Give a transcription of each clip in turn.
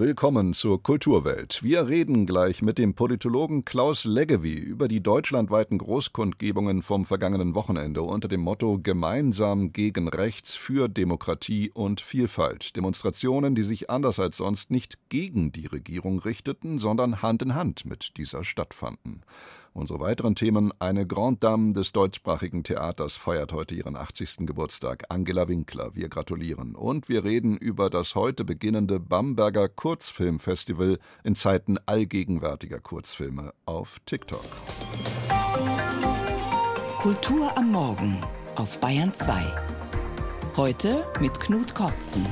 Willkommen zur Kulturwelt. Wir reden gleich mit dem Politologen Klaus Leggevi über die deutschlandweiten Großkundgebungen vom vergangenen Wochenende unter dem Motto Gemeinsam gegen Rechts für Demokratie und Vielfalt. Demonstrationen, die sich anders als sonst nicht gegen die Regierung richteten, sondern Hand in Hand mit dieser stattfanden. Unsere weiteren Themen: Eine Grande Dame des deutschsprachigen Theaters feiert heute ihren 80. Geburtstag, Angela Winkler. Wir gratulieren. Und wir reden über das heute beginnende Bamberger Kurzfilmfestival in Zeiten allgegenwärtiger Kurzfilme auf TikTok. Kultur am Morgen auf Bayern 2. Heute mit Knut Kortzen.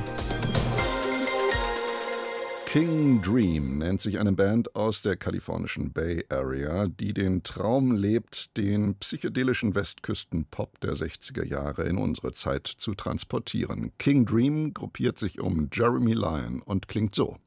King Dream nennt sich eine Band aus der kalifornischen Bay Area, die den Traum lebt, den psychedelischen Westküsten-Pop der 60er Jahre in unsere Zeit zu transportieren. King Dream gruppiert sich um Jeremy Lyon und klingt so.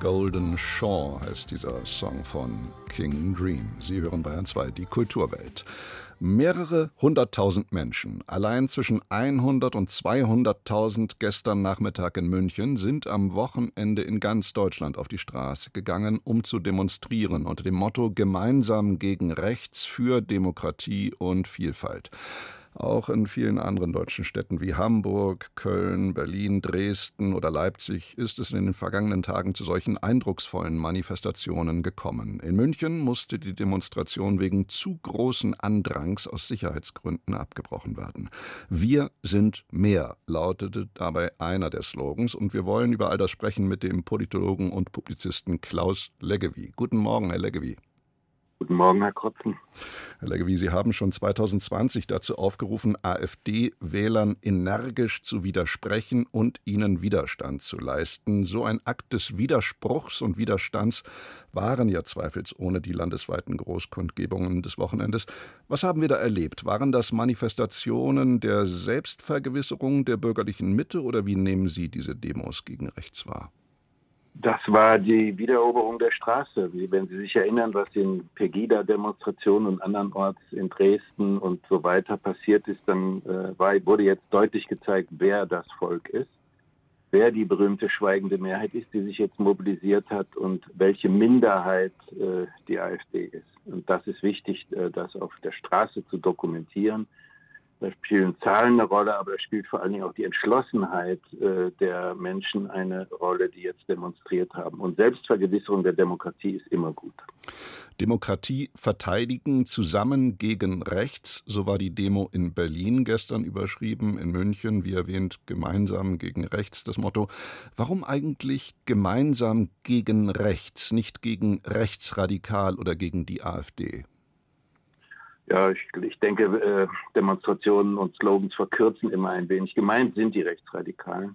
Golden Shaw heißt dieser Song von King Dream. Sie hören Bayern 2, die Kulturwelt. Mehrere hunderttausend Menschen, allein zwischen 100 und 200.000 gestern Nachmittag in München, sind am Wochenende in ganz Deutschland auf die Straße gegangen, um zu demonstrieren unter dem Motto Gemeinsam gegen Rechts für Demokratie und Vielfalt. Auch in vielen anderen deutschen Städten wie Hamburg, Köln, Berlin, Dresden oder Leipzig ist es in den vergangenen Tagen zu solchen eindrucksvollen Manifestationen gekommen. In München musste die Demonstration wegen zu großen Andrangs aus Sicherheitsgründen abgebrochen werden. Wir sind mehr, lautete dabei einer der Slogans, und wir wollen über all das sprechen mit dem Politologen und Publizisten Klaus Leggevi. Guten Morgen, Herr Leggevi. Guten Morgen, Herr Kotzen. Herr Leggevi, Sie haben schon 2020 dazu aufgerufen, AfD-Wählern energisch zu widersprechen und ihnen Widerstand zu leisten. So ein Akt des Widerspruchs und Widerstands waren ja zweifelsohne die landesweiten Großkundgebungen des Wochenendes. Was haben wir da erlebt? Waren das Manifestationen der Selbstvergewisserung der bürgerlichen Mitte oder wie nehmen Sie diese Demos gegen rechts wahr? Das war die Wiedereroberung der Straße. Wenn Sie sich erinnern, was in Pegida-Demonstrationen und andernorts in Dresden und so weiter passiert ist, dann äh, war, wurde jetzt deutlich gezeigt, wer das Volk ist, wer die berühmte schweigende Mehrheit ist, die sich jetzt mobilisiert hat und welche Minderheit äh, die AfD ist. Und das ist wichtig, äh, das auf der Straße zu dokumentieren da spielen Zahlen eine Rolle, aber da spielt vor allen Dingen auch die Entschlossenheit äh, der Menschen eine Rolle, die jetzt demonstriert haben. Und Selbstvergewisserung der Demokratie ist immer gut. Demokratie verteidigen, zusammen gegen rechts, so war die Demo in Berlin gestern überschrieben, in München, wie erwähnt, gemeinsam gegen rechts das Motto. Warum eigentlich gemeinsam gegen rechts, nicht gegen rechtsradikal oder gegen die AfD? Ja, ich, ich denke, äh, Demonstrationen und Slogans verkürzen immer ein wenig. Gemeint sind die Rechtsradikalen.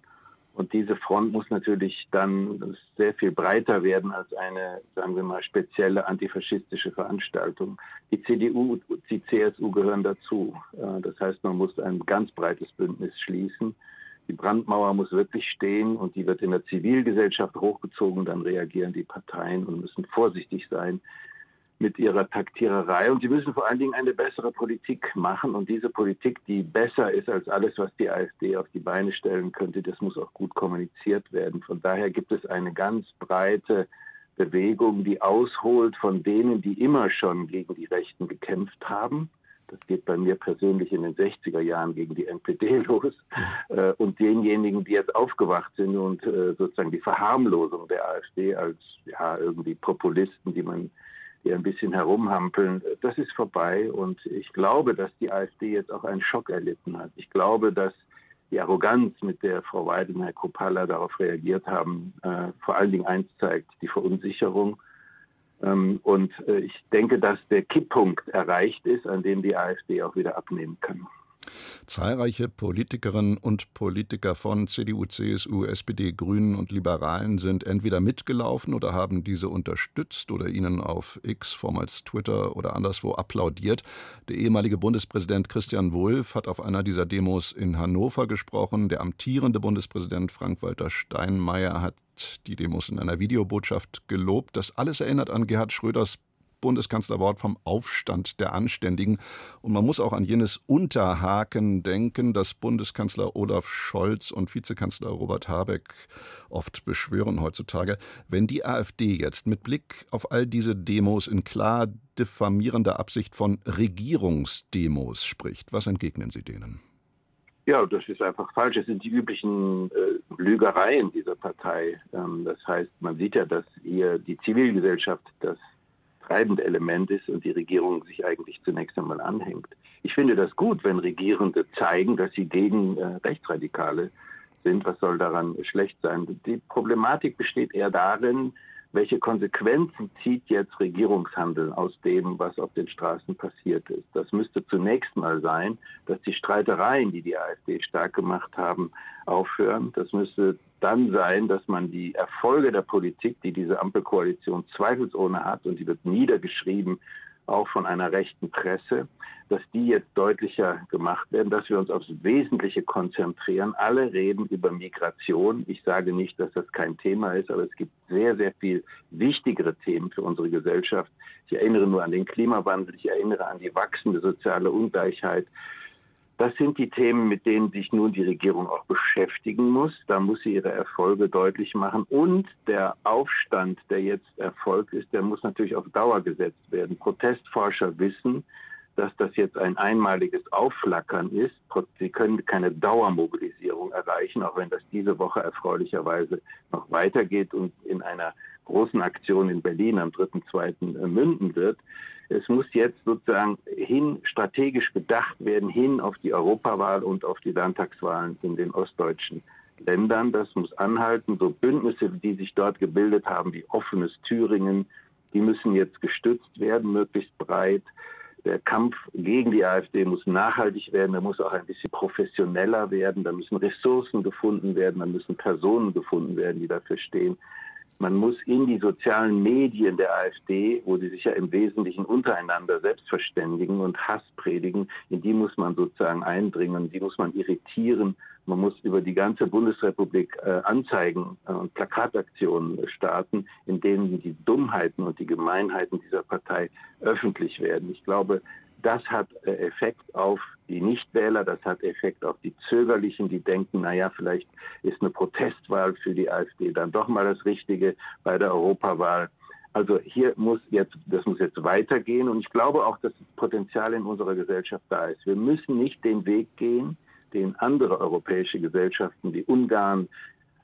Und diese Front muss natürlich dann sehr viel breiter werden als eine, sagen wir mal, spezielle antifaschistische Veranstaltung. Die CDU, die CSU gehören dazu. Äh, das heißt, man muss ein ganz breites Bündnis schließen. Die Brandmauer muss wirklich stehen und die wird in der Zivilgesellschaft hochgezogen. Dann reagieren die Parteien und müssen vorsichtig sein, mit ihrer Taktiererei. Und sie müssen vor allen Dingen eine bessere Politik machen. Und diese Politik, die besser ist als alles, was die AfD auf die Beine stellen könnte, das muss auch gut kommuniziert werden. Von daher gibt es eine ganz breite Bewegung, die ausholt von denen, die immer schon gegen die Rechten gekämpft haben. Das geht bei mir persönlich in den 60er Jahren gegen die NPD los. Äh, und denjenigen, die jetzt aufgewacht sind und äh, sozusagen die Verharmlosung der AfD als ja, irgendwie Populisten, die man die ein bisschen herumhampeln, das ist vorbei. Und ich glaube, dass die AfD jetzt auch einen Schock erlitten hat. Ich glaube, dass die Arroganz, mit der Frau Weidel und Herr Kropalla darauf reagiert haben, äh, vor allen Dingen eins zeigt, die Verunsicherung. Ähm, und äh, ich denke, dass der Kipppunkt erreicht ist, an dem die AfD auch wieder abnehmen kann. Zahlreiche Politikerinnen und Politiker von CDU, CSU, SPD, Grünen und Liberalen sind entweder mitgelaufen oder haben diese unterstützt oder ihnen auf X, vormals Twitter oder anderswo applaudiert. Der ehemalige Bundespräsident Christian Wulff hat auf einer dieser Demos in Hannover gesprochen. Der amtierende Bundespräsident Frank-Walter Steinmeier hat die Demos in einer Videobotschaft gelobt. Das alles erinnert an Gerhard Schröders Bundeskanzlerwort vom Aufstand der Anständigen. Und man muss auch an jenes Unterhaken denken, das Bundeskanzler Olaf Scholz und Vizekanzler Robert Habeck oft beschwören heutzutage. Wenn die AfD jetzt mit Blick auf all diese Demos in klar diffamierender Absicht von Regierungsdemos spricht, was entgegnen Sie denen? Ja, das ist einfach falsch. Es sind die üblichen äh, Lügereien dieser Partei. Ähm, das heißt, man sieht ja, dass hier die Zivilgesellschaft das treibende Element ist und die Regierung sich eigentlich zunächst einmal anhängt. Ich finde das gut, wenn Regierende zeigen, dass sie gegen äh, Rechtsradikale sind. Was soll daran schlecht sein? Die Problematik besteht eher darin, welche Konsequenzen zieht jetzt Regierungshandeln aus dem, was auf den Straßen passiert ist? Das müsste zunächst mal sein, dass die Streitereien, die die AfD stark gemacht haben, aufhören. Das müsste dann sein, dass man die Erfolge der Politik, die diese Ampelkoalition zweifelsohne hat, und die wird niedergeschrieben auch von einer rechten Presse, dass die jetzt deutlicher gemacht werden, dass wir uns aufs Wesentliche konzentrieren. Alle reden über Migration. Ich sage nicht, dass das kein Thema ist, aber es gibt sehr, sehr viel wichtigere Themen für unsere Gesellschaft. Ich erinnere nur an den Klimawandel, ich erinnere an die wachsende soziale Ungleichheit. Das sind die Themen, mit denen sich nun die Regierung auch beschäftigen muss. Da muss sie ihre Erfolge deutlich machen. Und der Aufstand, der jetzt erfolgt ist, der muss natürlich auf Dauer gesetzt werden. Protestforscher wissen, dass das jetzt ein einmaliges Aufflackern ist. Sie können keine Dauermobilisierung erreichen, auch wenn das diese Woche erfreulicherweise noch weitergeht und in einer großen Aktion in Berlin am 3.2. Äh, münden wird. Es muss jetzt sozusagen hin, strategisch gedacht werden, hin auf die Europawahl und auf die Landtagswahlen in den ostdeutschen Ländern. Das muss anhalten. So Bündnisse, die sich dort gebildet haben, wie offenes Thüringen, die müssen jetzt gestützt werden, möglichst breit. Der Kampf gegen die AfD muss nachhaltig werden, er muss auch ein bisschen professioneller werden, da müssen Ressourcen gefunden werden, da müssen Personen gefunden werden, die dafür stehen. Man muss in die sozialen Medien der AfD, wo sie sich ja im Wesentlichen untereinander selbst verständigen und Hass predigen, in die muss man sozusagen eindringen, die muss man irritieren. Man muss über die ganze Bundesrepublik äh, Anzeigen äh, und Plakataktionen starten, in denen die Dummheiten und die Gemeinheiten dieser Partei öffentlich werden. Ich glaube, das hat äh, Effekt auf die Nichtwähler, das hat Effekt auf die Zögerlichen, die denken, naja, vielleicht ist eine Protestwahl für die AfD dann doch mal das Richtige bei der Europawahl. Also hier muss jetzt, das muss jetzt weitergehen und ich glaube auch, dass das Potenzial in unserer Gesellschaft da ist. Wir müssen nicht den Weg gehen, den andere europäische Gesellschaften wie Ungarn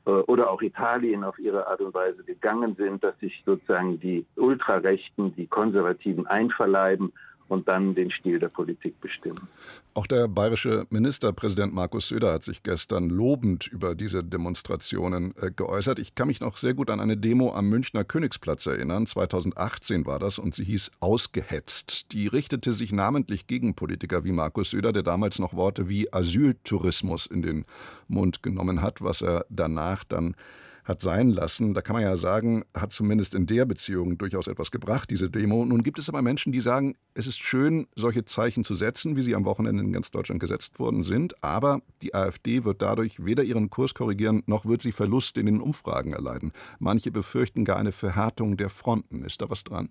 äh, oder auch Italien auf ihre Art und Weise gegangen sind, dass sich sozusagen die Ultrarechten, die Konservativen einverleiben und dann den Stil der Politik bestimmen. Auch der bayerische Ministerpräsident Markus Söder hat sich gestern lobend über diese Demonstrationen äh, geäußert. Ich kann mich noch sehr gut an eine Demo am Münchner Königsplatz erinnern. 2018 war das und sie hieß Ausgehetzt. Die richtete sich namentlich gegen Politiker wie Markus Söder, der damals noch Worte wie Asyltourismus in den Mund genommen hat, was er danach dann hat sein lassen. Da kann man ja sagen, hat zumindest in der Beziehung durchaus etwas gebracht, diese Demo. Nun gibt es aber Menschen, die sagen, es ist schön, solche Zeichen zu setzen, wie sie am Wochenende in ganz Deutschland gesetzt worden sind. Aber die AfD wird dadurch weder ihren Kurs korrigieren, noch wird sie Verluste in den Umfragen erleiden. Manche befürchten gar eine Verhärtung der Fronten. Ist da was dran?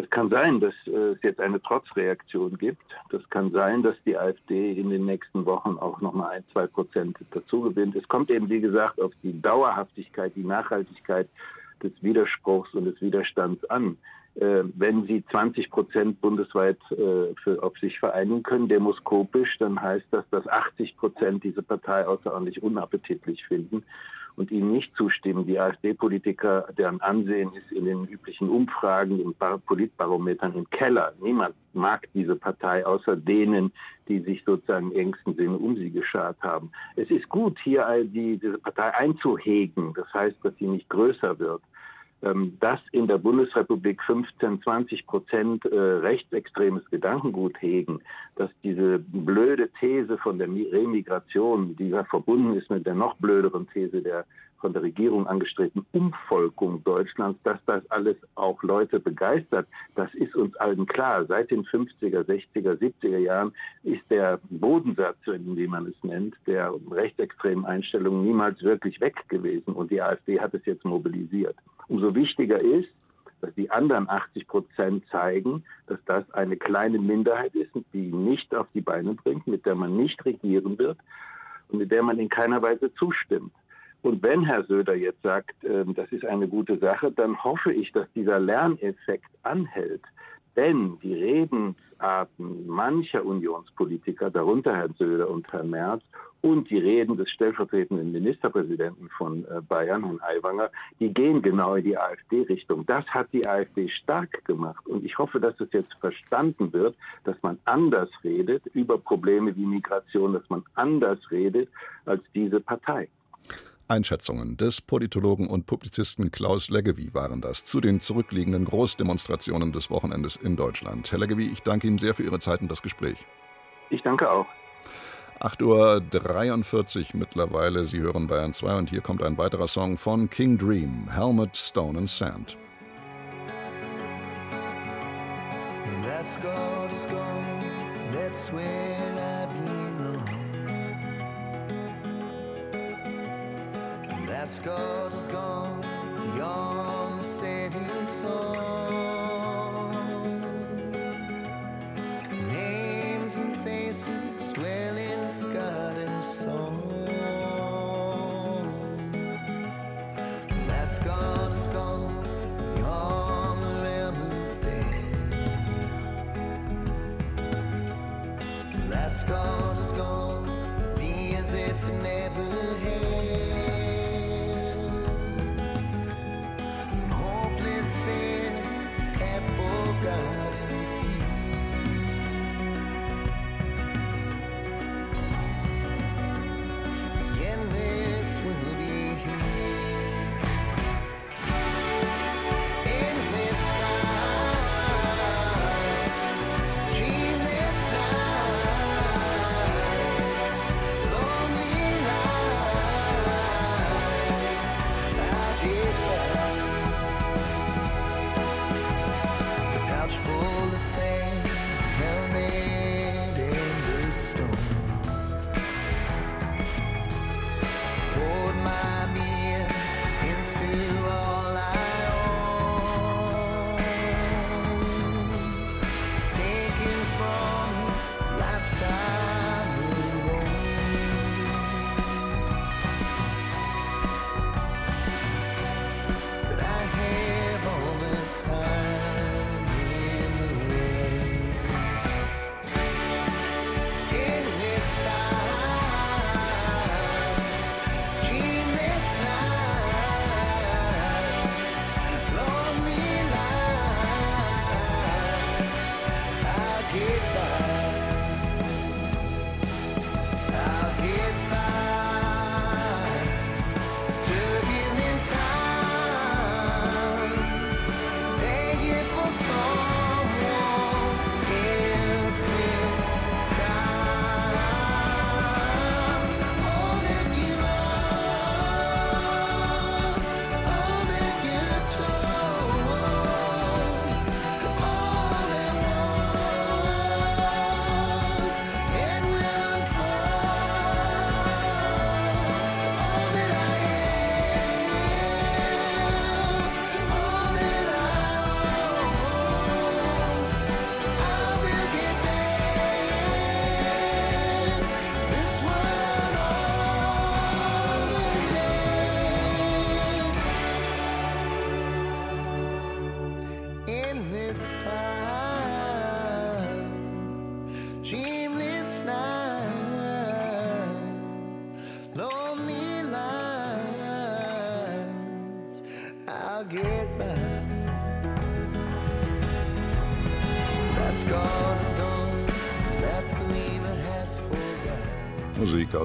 Es kann sein, dass äh, es jetzt eine Trotzreaktion gibt. Das kann sein, dass die AfD in den nächsten Wochen auch nochmal ein, zwei Prozent dazu gewinnt. Es kommt eben, wie gesagt, auf die Dauerhaftigkeit, die Nachhaltigkeit des Widerspruchs und des Widerstands an. Äh, wenn Sie 20 Prozent bundesweit äh, für, auf sich vereinigen können, demoskopisch, dann heißt das, dass 80 Prozent diese Partei außerordentlich unappetitlich finden und ihnen nicht zustimmen. Die AfD-Politiker, deren Ansehen ist in den üblichen Umfragen und Politbarometern im Keller. Niemand mag diese Partei außer denen, die sich sozusagen im engsten Sinne um sie geschart haben. Es ist gut, hier die, diese Partei einzuhegen. Das heißt, dass sie nicht größer wird. Ähm, dass in der Bundesrepublik 15, 20 Prozent äh, rechtsextremes Gedankengut hegen, dass diese blöde These von der Remigration, die ja verbunden ist mit der noch blöderen These der von der Regierung angestrebten Umvolkung Deutschlands, dass das alles auch Leute begeistert, das ist uns allen klar. Seit den 50er, 60er, 70er Jahren ist der Bodensatz, wie man es nennt, der rechtsextremen Einstellungen niemals wirklich weg gewesen. Und die AfD hat es jetzt mobilisiert. Umso wichtiger ist, dass die anderen 80 Prozent zeigen, dass das eine kleine Minderheit ist, die nicht auf die Beine bringt, mit der man nicht regieren wird und mit der man in keiner Weise zustimmt. Und wenn Herr Söder jetzt sagt, äh, das ist eine gute Sache, dann hoffe ich, dass dieser Lerneffekt anhält. Denn die Redensarten mancher Unionspolitiker, darunter Herrn Söder und Herrn Merz, und die Reden des stellvertretenden Ministerpräsidenten von äh, Bayern, Herrn Aiwanger, die gehen genau in die AfD-Richtung. Das hat die AfD stark gemacht. Und ich hoffe, dass es jetzt verstanden wird, dass man anders redet über Probleme wie Migration, dass man anders redet als diese Partei. Einschätzungen des Politologen und Publizisten Klaus Leggevi waren das zu den zurückliegenden Großdemonstrationen des Wochenendes in Deutschland. Herr Leggevi, ich danke Ihnen sehr für Ihre Zeit und das Gespräch. Ich danke auch. 8.43 Uhr mittlerweile. Sie hören Bayern 2 und hier kommt ein weiterer Song von King Dream, Helmet, Stone and Sand. Let's go, let's go, that's where Let's go, let's go, beyond the setting sun.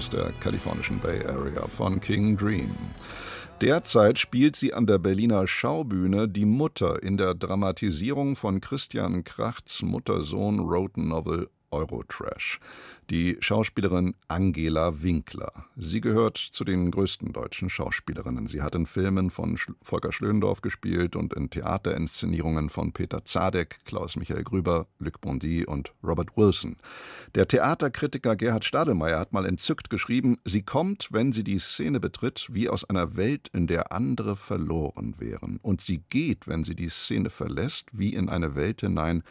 Aus der kalifornischen Bay Area von King Dream. Derzeit spielt sie an der Berliner Schaubühne die Mutter in der Dramatisierung von Christian Krachts Mutter-Sohn Road Novel Eurotrash die Schauspielerin Angela Winkler. Sie gehört zu den größten deutschen Schauspielerinnen. Sie hat in Filmen von Volker Schlöndorff gespielt und in Theaterinszenierungen von Peter Zadek, Klaus-Michael Grüber, Luc Bondy und Robert Wilson. Der Theaterkritiker Gerhard Stadelmeier hat mal entzückt geschrieben, sie kommt, wenn sie die Szene betritt, wie aus einer Welt, in der andere verloren wären. Und sie geht, wenn sie die Szene verlässt, wie in eine Welt hinein,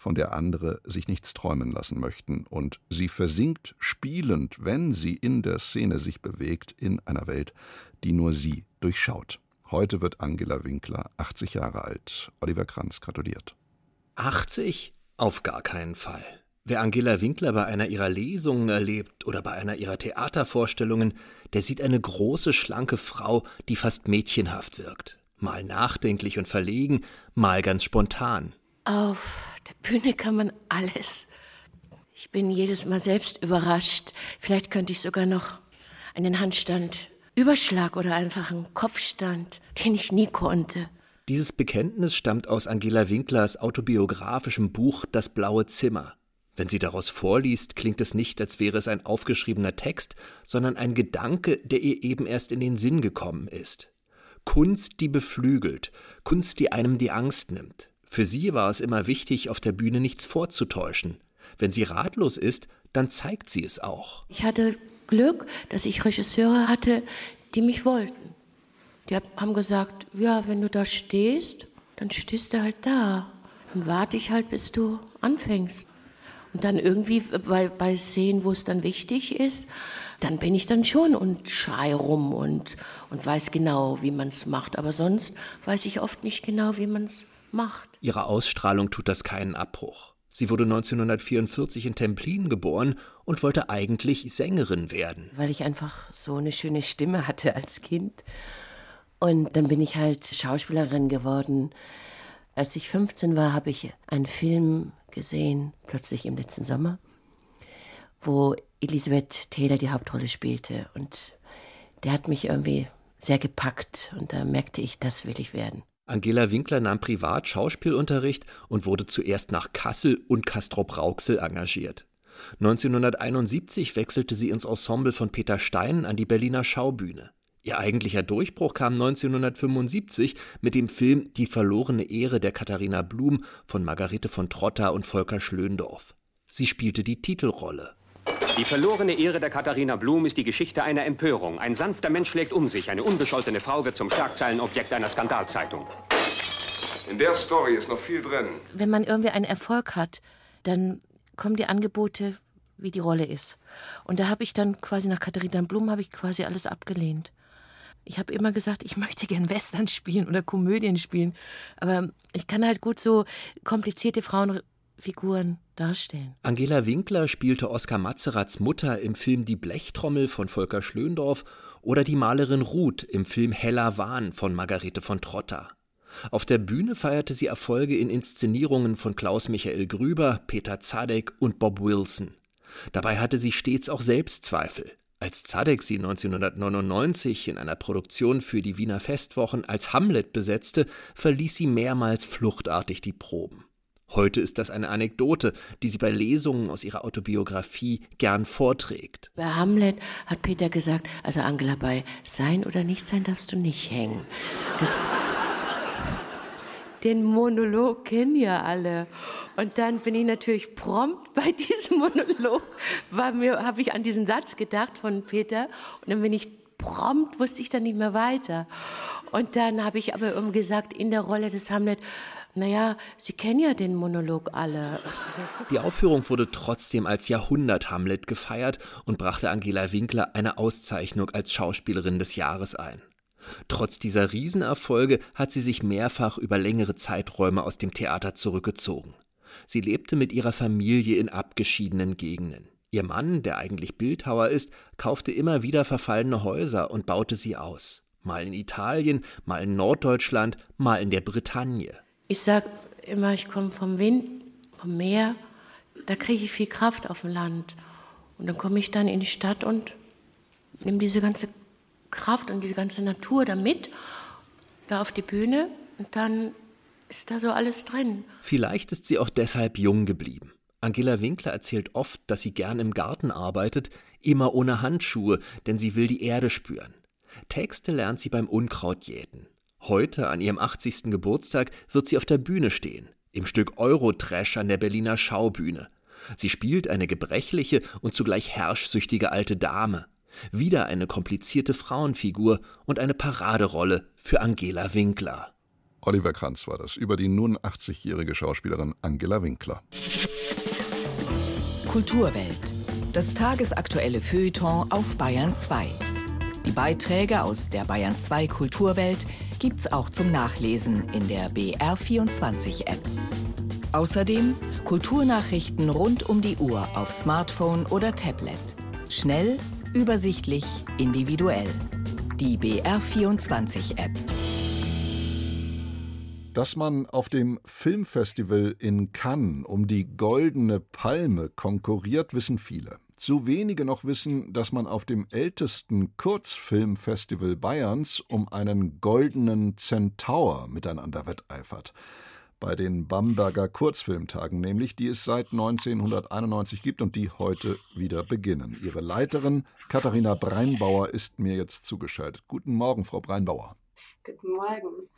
von der andere sich nichts träumen lassen möchten. Und sie versinkt spielend, wenn sie in der Szene sich bewegt, in einer Welt, die nur sie durchschaut. Heute wird Angela Winkler 80 Jahre alt. Oliver Kranz gratuliert. 80? Auf gar keinen Fall. Wer Angela Winkler bei einer ihrer Lesungen erlebt oder bei einer ihrer Theatervorstellungen, der sieht eine große, schlanke Frau, die fast mädchenhaft wirkt. Mal nachdenklich und verlegen, mal ganz spontan. Auf der Bühne kann man alles. Ich bin jedes Mal selbst überrascht. Vielleicht könnte ich sogar noch einen Handstand, Überschlag oder einfach einen Kopfstand, den ich nie konnte. Dieses Bekenntnis stammt aus Angela Winklers autobiografischem Buch Das blaue Zimmer. Wenn sie daraus vorliest, klingt es nicht, als wäre es ein aufgeschriebener Text, sondern ein Gedanke, der ihr eben erst in den Sinn gekommen ist. Kunst, die beflügelt, Kunst, die einem die Angst nimmt. Für sie war es immer wichtig, auf der Bühne nichts vorzutäuschen, wenn sie ratlos ist, dann zeigt sie es auch. Ich hatte Glück, dass ich Regisseure hatte, die mich wollten. Die haben gesagt, ja, wenn du da stehst, dann stehst du halt da. Dann warte ich halt, bis du anfängst. Und dann irgendwie bei, bei Szenen, wo es dann wichtig ist, dann bin ich dann schon und schrei rum und, und weiß genau, wie man es macht. Aber sonst weiß ich oft nicht genau, wie man es macht. Ihrer Ausstrahlung tut das keinen Abbruch. Sie wurde 1944 in Templin geboren und wollte eigentlich Sängerin werden. Weil ich einfach so eine schöne Stimme hatte als Kind. Und dann bin ich halt Schauspielerin geworden. Als ich 15 war, habe ich einen Film gesehen, plötzlich im letzten Sommer, wo Elisabeth Taylor die Hauptrolle spielte. Und der hat mich irgendwie sehr gepackt. Und da merkte ich, das will ich werden. Angela Winkler nahm privat Schauspielunterricht und wurde zuerst nach Kassel und Castrop-Rauxel engagiert. 1971 wechselte sie ins Ensemble von Peter Stein an die Berliner Schaubühne. Ihr eigentlicher Durchbruch kam 1975 mit dem Film Die verlorene Ehre der Katharina Blum von Margarete von Trotta und Volker Schlöndorff. Sie spielte die Titelrolle. Die verlorene Ehre der Katharina Blum ist die Geschichte einer Empörung. Ein sanfter Mensch schlägt um sich. Eine unbescholtene Frau wird zum Schlagzeilenobjekt einer Skandalzeitung. In der Story ist noch viel drin. Wenn man irgendwie einen Erfolg hat, dann kommen die Angebote, wie die Rolle ist. Und da habe ich dann quasi nach Katharina Blum habe ich quasi alles abgelehnt. Ich habe immer gesagt, ich möchte gern Western spielen oder Komödien spielen, aber ich kann halt gut so komplizierte Frauen Figuren darstellen. Angela Winkler spielte Oskar Matzerats Mutter im Film Die Blechtrommel von Volker Schlöndorff oder die Malerin Ruth im Film Heller Wahn von Margarete von Trotta. Auf der Bühne feierte sie Erfolge in Inszenierungen von Klaus Michael Grüber, Peter Zadek und Bob Wilson. Dabei hatte sie stets auch Selbstzweifel. Als Zadek sie 1999 in einer Produktion für die Wiener Festwochen als Hamlet besetzte, verließ sie mehrmals fluchtartig die Proben. Heute ist das eine Anekdote, die sie bei Lesungen aus ihrer Autobiografie gern vorträgt. Bei Hamlet hat Peter gesagt, also Angela, bei Sein oder Nichtsein darfst du nicht hängen. Das, den Monolog kennen ja alle. Und dann bin ich natürlich prompt bei diesem Monolog, habe ich an diesen Satz gedacht von Peter und dann bin ich prompt, wusste ich dann nicht mehr weiter. Und dann habe ich aber irgendwie gesagt, in der Rolle des Hamlet, naja, Sie kennen ja den Monolog alle. Die Aufführung wurde trotzdem als Jahrhundert-Hamlet gefeiert und brachte Angela Winkler eine Auszeichnung als Schauspielerin des Jahres ein. Trotz dieser Riesenerfolge hat sie sich mehrfach über längere Zeiträume aus dem Theater zurückgezogen. Sie lebte mit ihrer Familie in abgeschiedenen Gegenden. Ihr Mann, der eigentlich Bildhauer ist, kaufte immer wieder verfallene Häuser und baute sie aus. Mal in Italien, mal in Norddeutschland, mal in der Bretagne. Ich sag immer, ich komme vom Wind, vom Meer. Da kriege ich viel Kraft auf dem Land. Und dann komme ich dann in die Stadt und nehme diese ganze Kraft und diese ganze Natur da mit, da auf die Bühne. Und dann ist da so alles drin. Vielleicht ist sie auch deshalb jung geblieben. Angela Winkler erzählt oft, dass sie gern im Garten arbeitet, immer ohne Handschuhe, denn sie will die Erde spüren. Texte lernt sie beim Unkrautjäten. Heute, an ihrem 80. Geburtstag, wird sie auf der Bühne stehen, im Stück Eurotrash an der Berliner Schaubühne. Sie spielt eine gebrechliche und zugleich herrschsüchtige alte Dame. Wieder eine komplizierte Frauenfigur und eine Paraderolle für Angela Winkler. Oliver Kranz war das über die nun 80-jährige Schauspielerin Angela Winkler. Kulturwelt. Das tagesaktuelle Feuilleton auf Bayern 2. Die Beiträge aus der Bayern 2 Kulturwelt gibt's auch zum Nachlesen in der BR24 App. Außerdem Kulturnachrichten rund um die Uhr auf Smartphone oder Tablet. Schnell, übersichtlich, individuell. Die BR24 App. Dass man auf dem Filmfestival in Cannes um die Goldene Palme konkurriert, wissen viele. Zu wenige noch wissen, dass man auf dem ältesten Kurzfilmfestival Bayerns um einen goldenen Centaur miteinander wetteifert. Bei den Bamberger Kurzfilmtagen nämlich, die es seit 1991 gibt und die heute wieder beginnen. Ihre Leiterin Katharina Breinbauer ist mir jetzt zugeschaltet. Guten Morgen, Frau Breinbauer. Guten Morgen.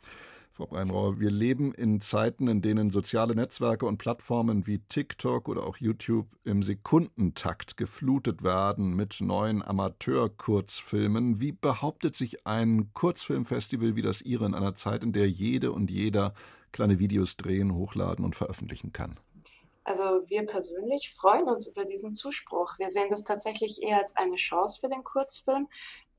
Frau Breinrauer, wir leben in Zeiten, in denen soziale Netzwerke und Plattformen wie TikTok oder auch YouTube im Sekundentakt geflutet werden mit neuen Amateur-Kurzfilmen. Wie behauptet sich ein Kurzfilmfestival wie das Ihre in einer Zeit, in der jede und jeder kleine Videos drehen, hochladen und veröffentlichen kann? Also wir persönlich freuen uns über diesen Zuspruch. Wir sehen das tatsächlich eher als eine Chance für den Kurzfilm,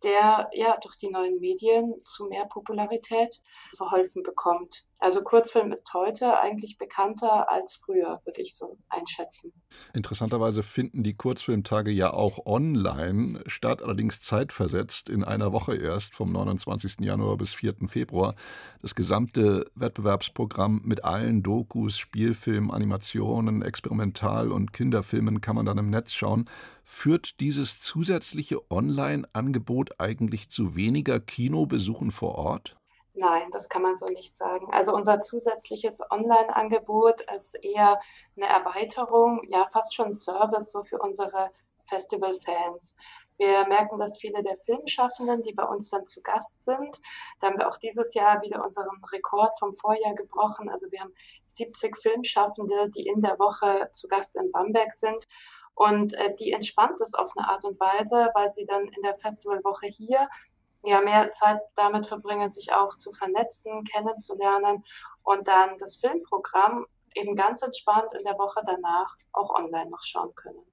der ja durch die neuen Medien zu mehr Popularität verholfen bekommt. Also Kurzfilm ist heute eigentlich bekannter als früher, würde ich so einschätzen. Interessanterweise finden die Kurzfilmtage ja auch online statt, allerdings zeitversetzt in einer Woche erst, vom 29. Januar bis 4. Februar. Das gesamte Wettbewerbsprogramm mit allen Dokus, Spielfilmen, Animationen, Experimental- und Kinderfilmen kann man dann im Netz schauen. Führt dieses zusätzliche Online-Angebot eigentlich zu weniger Kinobesuchen vor Ort? Nein, das kann man so nicht sagen. Also unser zusätzliches Online-Angebot ist eher eine Erweiterung, ja fast schon Service so für unsere Festival-Fans. Wir merken, dass viele der Filmschaffenden, die bei uns dann zu Gast sind, da haben wir auch dieses Jahr wieder unseren Rekord vom Vorjahr gebrochen. Also wir haben 70 Filmschaffende, die in der Woche zu Gast in Bamberg sind. Und äh, die entspannt es auf eine Art und Weise, weil sie dann in der Festivalwoche hier ja, mehr Zeit damit verbringen, sich auch zu vernetzen, kennenzulernen und dann das Filmprogramm eben ganz entspannt in der Woche danach auch online noch schauen können.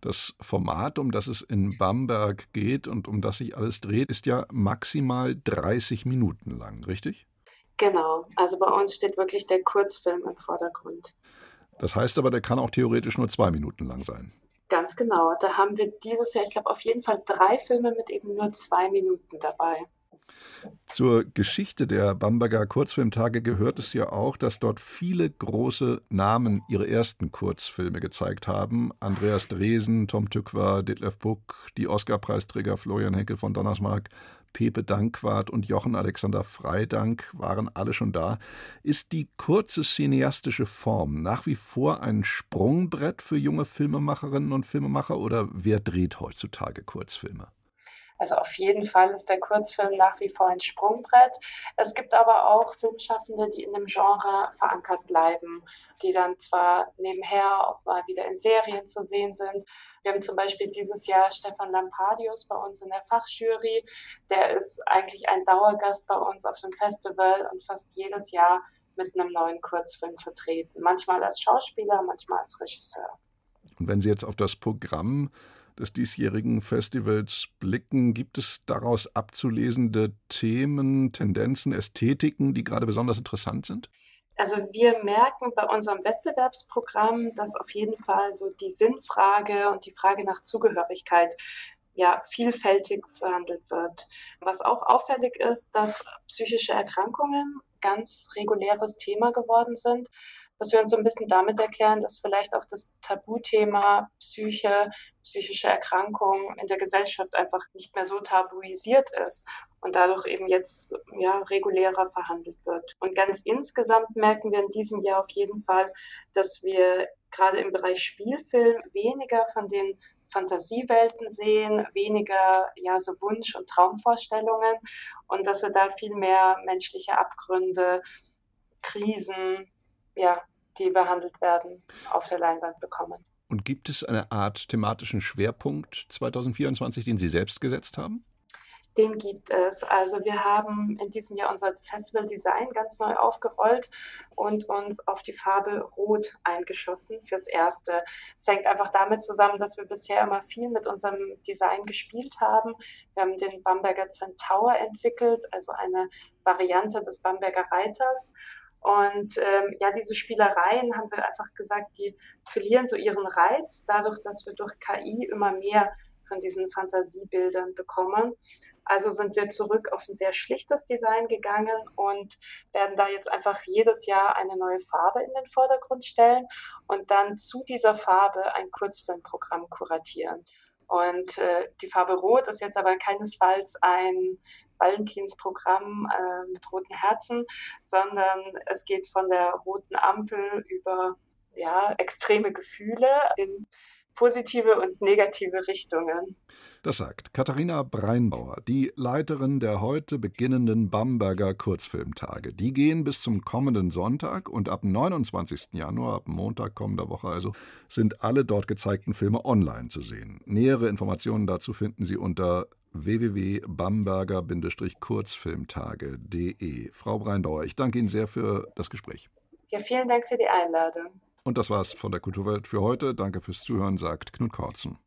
Das Format, um das es in Bamberg geht und um das sich alles dreht, ist ja maximal 30 Minuten lang, richtig? Genau, also bei uns steht wirklich der Kurzfilm im Vordergrund. Das heißt aber, der kann auch theoretisch nur zwei Minuten lang sein. Ganz genau. Da haben wir dieses Jahr, ich glaube, auf jeden Fall drei Filme mit eben nur zwei Minuten dabei. Zur Geschichte der Bamberger Kurzfilmtage gehört es ja auch, dass dort viele große Namen ihre ersten Kurzfilme gezeigt haben. Andreas Dresen, Tom Tückwer, Detlef Buck, die Oscarpreisträger Florian Henkel von Donnersmarck, Pepe Dankwart und Jochen Alexander Freidank waren alle schon da. Ist die kurze cineastische Form nach wie vor ein Sprungbrett für junge Filmemacherinnen und Filmemacher oder wer dreht heutzutage Kurzfilme? Also auf jeden Fall ist der Kurzfilm nach wie vor ein Sprungbrett. Es gibt aber auch Filmschaffende, die in dem Genre verankert bleiben, die dann zwar nebenher auch mal wieder in Serien zu sehen sind. Wir haben zum Beispiel dieses Jahr Stefan Lampadius bei uns in der Fachjury. Der ist eigentlich ein Dauergast bei uns auf dem Festival und fast jedes Jahr mit einem neuen Kurzfilm vertreten. Manchmal als Schauspieler, manchmal als Regisseur. Und wenn Sie jetzt auf das Programm des diesjährigen Festivals blicken, gibt es daraus abzulesende Themen, Tendenzen, Ästhetiken, die gerade besonders interessant sind? Also wir merken bei unserem Wettbewerbsprogramm, dass auf jeden Fall so die Sinnfrage und die Frage nach Zugehörigkeit ja, vielfältig behandelt wird. Was auch auffällig ist, dass psychische Erkrankungen ganz reguläres Thema geworden sind was wir uns so ein bisschen damit erklären, dass vielleicht auch das Tabuthema Psyche, psychische Erkrankungen in der Gesellschaft einfach nicht mehr so tabuisiert ist und dadurch eben jetzt ja, regulärer verhandelt wird. Und ganz insgesamt merken wir in diesem Jahr auf jeden Fall, dass wir gerade im Bereich Spielfilm weniger von den Fantasiewelten sehen, weniger ja so Wunsch- und Traumvorstellungen und dass wir da viel mehr menschliche Abgründe, Krisen, ja, die behandelt werden, auf der Leinwand bekommen. Und gibt es eine Art thematischen Schwerpunkt 2024, den Sie selbst gesetzt haben? Den gibt es. Also wir haben in diesem Jahr unser Festival Design ganz neu aufgerollt und uns auf die Farbe Rot eingeschossen fürs Erste. Es hängt einfach damit zusammen, dass wir bisher immer viel mit unserem Design gespielt haben. Wir haben den Bamberger Centaur entwickelt, also eine Variante des Bamberger Reiters. Und ähm, ja, diese Spielereien haben wir einfach gesagt, die verlieren so ihren Reiz, dadurch, dass wir durch KI immer mehr von diesen Fantasiebildern bekommen. Also sind wir zurück auf ein sehr schlichtes Design gegangen und werden da jetzt einfach jedes Jahr eine neue Farbe in den Vordergrund stellen und dann zu dieser Farbe ein Kurzfilmprogramm kuratieren. Und äh, die Farbe Rot ist jetzt aber keinesfalls ein Valentinsprogramm äh, mit roten Herzen, sondern es geht von der roten Ampel über ja, extreme Gefühle in positive und negative Richtungen. Das sagt Katharina Breinbauer, die Leiterin der heute beginnenden Bamberger Kurzfilmtage. Die gehen bis zum kommenden Sonntag und ab 29. Januar, ab Montag kommender Woche also, sind alle dort gezeigten Filme online zu sehen. Nähere Informationen dazu finden Sie unter www.bamberger-kurzfilmtage.de. Frau Breinbauer, ich danke Ihnen sehr für das Gespräch. Ja, vielen Dank für die Einladung. Und das war's von der Kulturwelt für heute. Danke fürs Zuhören, sagt Knut Korzen.